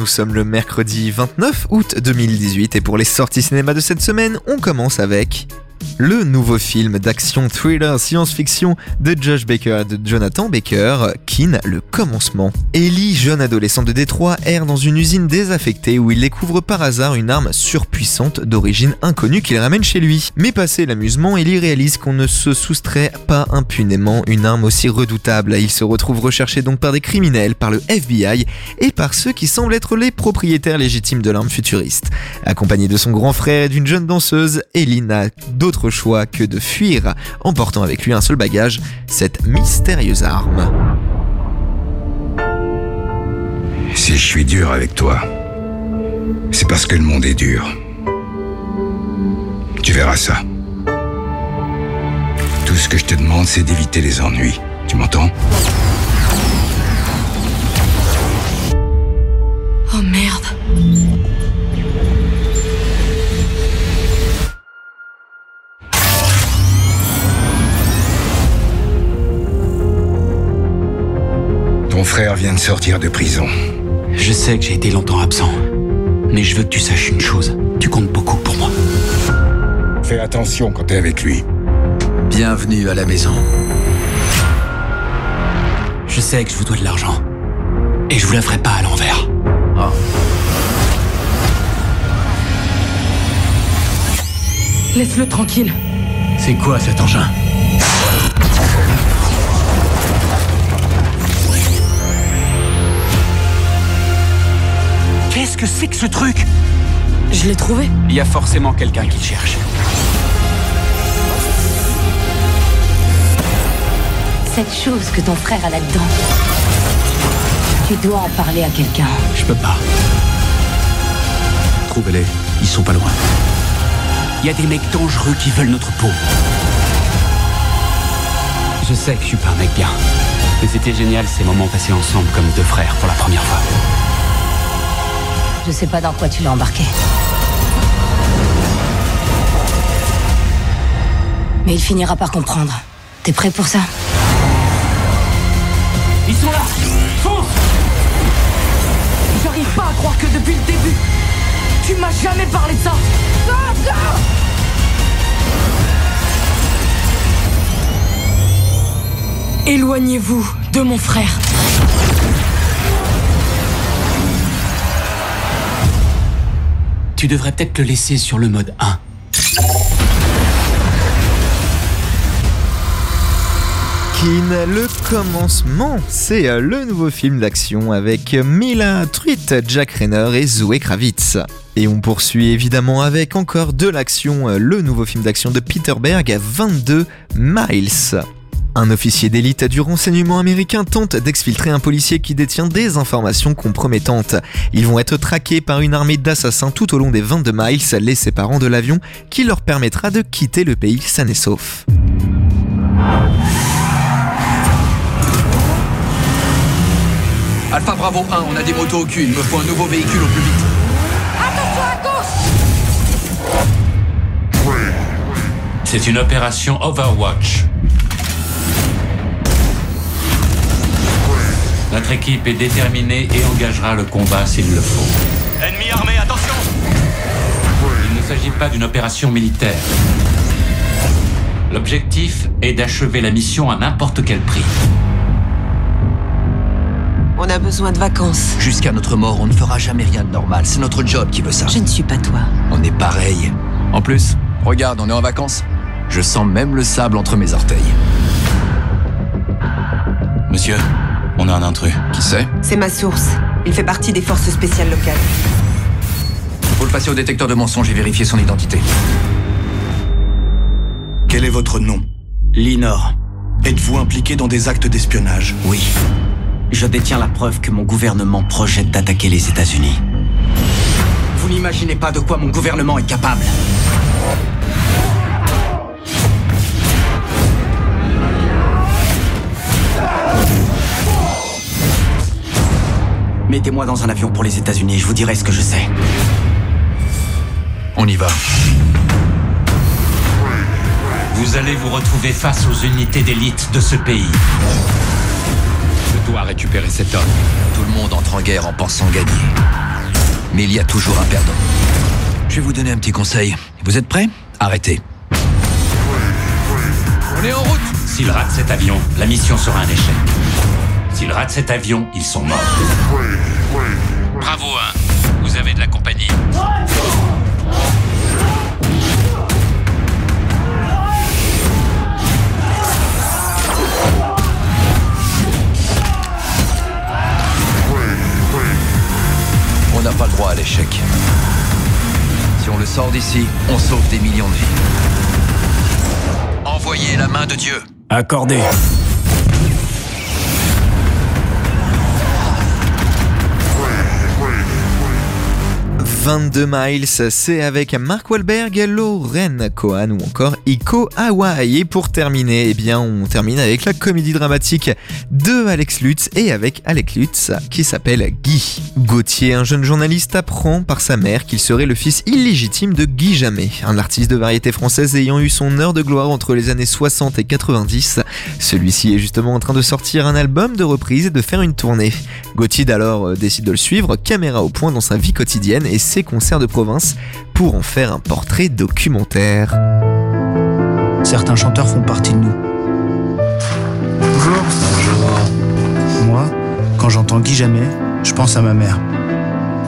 nous sommes le mercredi 29 août 2018 et pour les sorties cinéma de cette semaine, on commence avec le nouveau film d'action thriller science-fiction de Josh Baker et de Jonathan Baker, Kin, le commencement. Ellie, jeune adolescent de Détroit, erre dans une usine désaffectée où il découvre par hasard une arme surpuissante d'origine inconnue qu'il ramène chez lui. Mais passé l'amusement, Ellie réalise qu'on ne se soustrait pas impunément une arme aussi redoutable. Il se retrouve recherché donc par des criminels, par le FBI et par ceux qui semblent être les propriétaires légitimes de l'arme futuriste. Accompagné de son grand frère et d'une jeune danseuse, Ellie n'a choix que de fuir, emportant avec lui un seul bagage, cette mystérieuse arme. Si je suis dur avec toi, c'est parce que le monde est dur. Tu verras ça. Tout ce que je te demande, c'est d'éviter les ennuis. Tu m'entends? Frère vient de sortir de prison. Je sais que j'ai été longtemps absent. Mais je veux que tu saches une chose. Tu comptes beaucoup pour moi. Fais attention quand t'es avec lui. Bienvenue à la maison. Je sais que je vous dois de l'argent. Et je vous la ferai pas à l'envers. Oh. Laisse-le tranquille. C'est quoi cet engin? Que c'est que ce truc Je l'ai trouvé. Il y a forcément quelqu'un qui le cherche. Cette chose que ton frère a là-dedans, tu dois en parler à quelqu'un. Je peux pas. Trouvez-les, ils sont pas loin. Il y a des mecs dangereux qui veulent notre peau. Je sais que je suis pas un mec bien. Mais c'était génial ces moments passés ensemble comme deux frères pour la première fois. Je sais pas dans quoi tu l'as embarqué. Mais il finira par comprendre. T'es prêt pour ça? Ils sont là Fonce J'arrive pas à croire que depuis le début, tu m'as jamais parlé de ça. Éloignez-vous de mon frère. Tu devrais peut-être le laisser sur le mode 1. Kin, le commencement, c'est euh, le nouveau film d'action avec Mila Truitt, Jack Rayner et Zoé Kravitz. Et on poursuit évidemment avec encore de l'action, euh, le nouveau film d'action de Peter Berg, 22 Miles. Un officier d'élite du renseignement américain tente d'exfiltrer un policier qui détient des informations compromettantes. Ils vont être traqués par une armée d'assassins tout au long des 22 miles les séparant de l'avion qui leur permettra de quitter le pays sain et sauf. Alpha Bravo 1, on a des motos au cul, il me faut un nouveau véhicule au plus vite. C'est une opération Overwatch. Notre équipe est déterminée et engagera le combat s'il le faut. Ennemi armé, attention Il ne s'agit pas d'une opération militaire. L'objectif est d'achever la mission à n'importe quel prix. On a besoin de vacances. Jusqu'à notre mort, on ne fera jamais rien de normal. C'est notre job qui veut ça. Je ne suis pas toi. On est pareil. En plus, regarde, on est en vacances. Je sens même le sable entre mes orteils. Monsieur, on a un intrus. Qui c'est? C'est ma source. Il fait partie des forces spéciales locales. Faut le passer au détecteur de mensonges et vérifier son identité. Quel est votre nom? Linor. Êtes-vous impliqué dans des actes d'espionnage? Oui. Je détiens la preuve que mon gouvernement projette d'attaquer les États-Unis. Vous n'imaginez pas de quoi mon gouvernement est capable. Mettez-moi dans un avion pour les États-Unis, je vous dirai ce que je sais. On y va. Vous allez vous retrouver face aux unités d'élite de ce pays. Je dois récupérer cet homme. Tout le monde entre en guerre en pensant gagner. Mais il y a toujours un perdant. Je vais vous donner un petit conseil. Vous êtes prêts? Arrêtez. On est en route S'ils ratent cet avion, la mission sera un échec. S'ils ratent cet avion, ils sont morts. On n'a pas le droit à l'échec. Si on le sort d'ici, on sauve des millions de vies. Envoyez la main de Dieu. Accordé. 22 miles, c'est avec Mark Wahlberg, Lorraine Cohen ou encore Iko Hawaii. Et pour terminer, eh bien, on termine avec la comédie dramatique de Alex Lutz et avec Alex Lutz qui s'appelle Guy. Gauthier, un jeune journaliste, apprend par sa mère qu'il serait le fils illégitime de Guy Jamais, un artiste de variété française ayant eu son heure de gloire entre les années 60 et 90. Celui-ci est justement en train de sortir un album de reprise et de faire une tournée. Gauthier alors euh, décide de le suivre, caméra au point dans sa vie quotidienne et ses concerts de province pour en faire un portrait documentaire. Certains chanteurs font partie de nous. Bonjour. Moi, quand j'entends Guy Jamais, je pense à ma mère.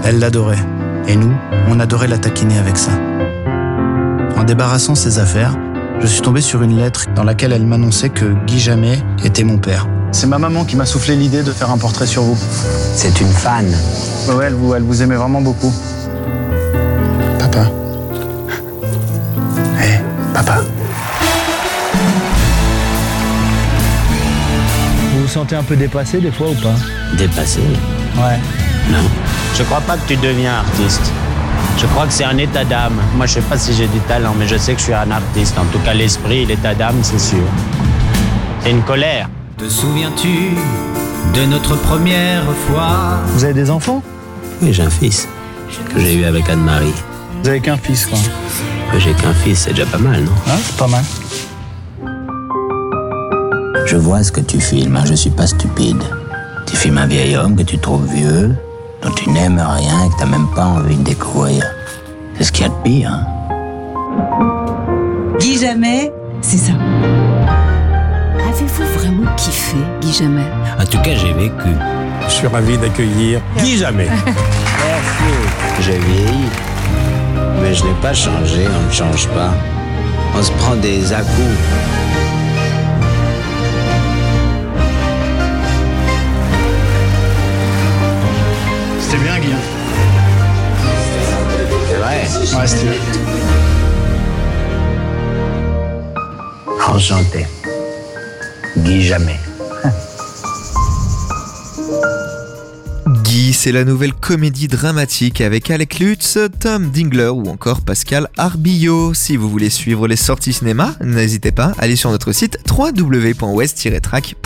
Elle l'adorait. Et nous, on adorait la taquiner avec ça. En débarrassant ses affaires, je suis tombé sur une lettre dans laquelle elle m'annonçait que Guy Jamais était mon père. C'est ma maman qui m'a soufflé l'idée de faire un portrait sur vous. C'est une fan. Ouais, elle vous, elle vous aimait vraiment beaucoup. Sentez un peu dépassé des fois ou pas Dépassé Ouais. Non. Je crois pas que tu deviens artiste. Je crois que c'est un état d'âme. Moi, je sais pas si j'ai du talent, mais je sais que je suis un artiste. En tout cas, l'esprit, l'état d'âme, c'est sûr. C'est une colère. Te souviens-tu de notre première fois? Vous avez des enfants? Oui, j'ai un fils que j'ai eu avec Anne-Marie. Vous avez qu'un fils, quoi. Que J'ai qu'un fils, c'est déjà pas mal, non? Hein, c'est pas mal. Je vois ce que tu filmes, hein, je suis pas stupide. Tu filmes un vieil homme que tu trouves vieux, dont tu n'aimes rien et que t'as même pas envie de découvrir. C'est ce qu'il y a de pire, hein. Guy Jamais, c'est ça. Avez-vous vraiment kiffé, Guy Jamais En tout cas, j'ai vécu. Je suis ravi d'accueillir Guy Jamais. J'ai vieilli. Mais je n'ai pas changé, on ne change pas. On se prend des à-coups. C'était Enchanté. Guy Jamais. Guy, c'est la nouvelle comédie dramatique avec Alec Lutz, Tom Dingler ou encore Pascal Arbillot. Si vous voulez suivre les sorties cinéma, n'hésitez pas, allez sur notre site www.west-track.com.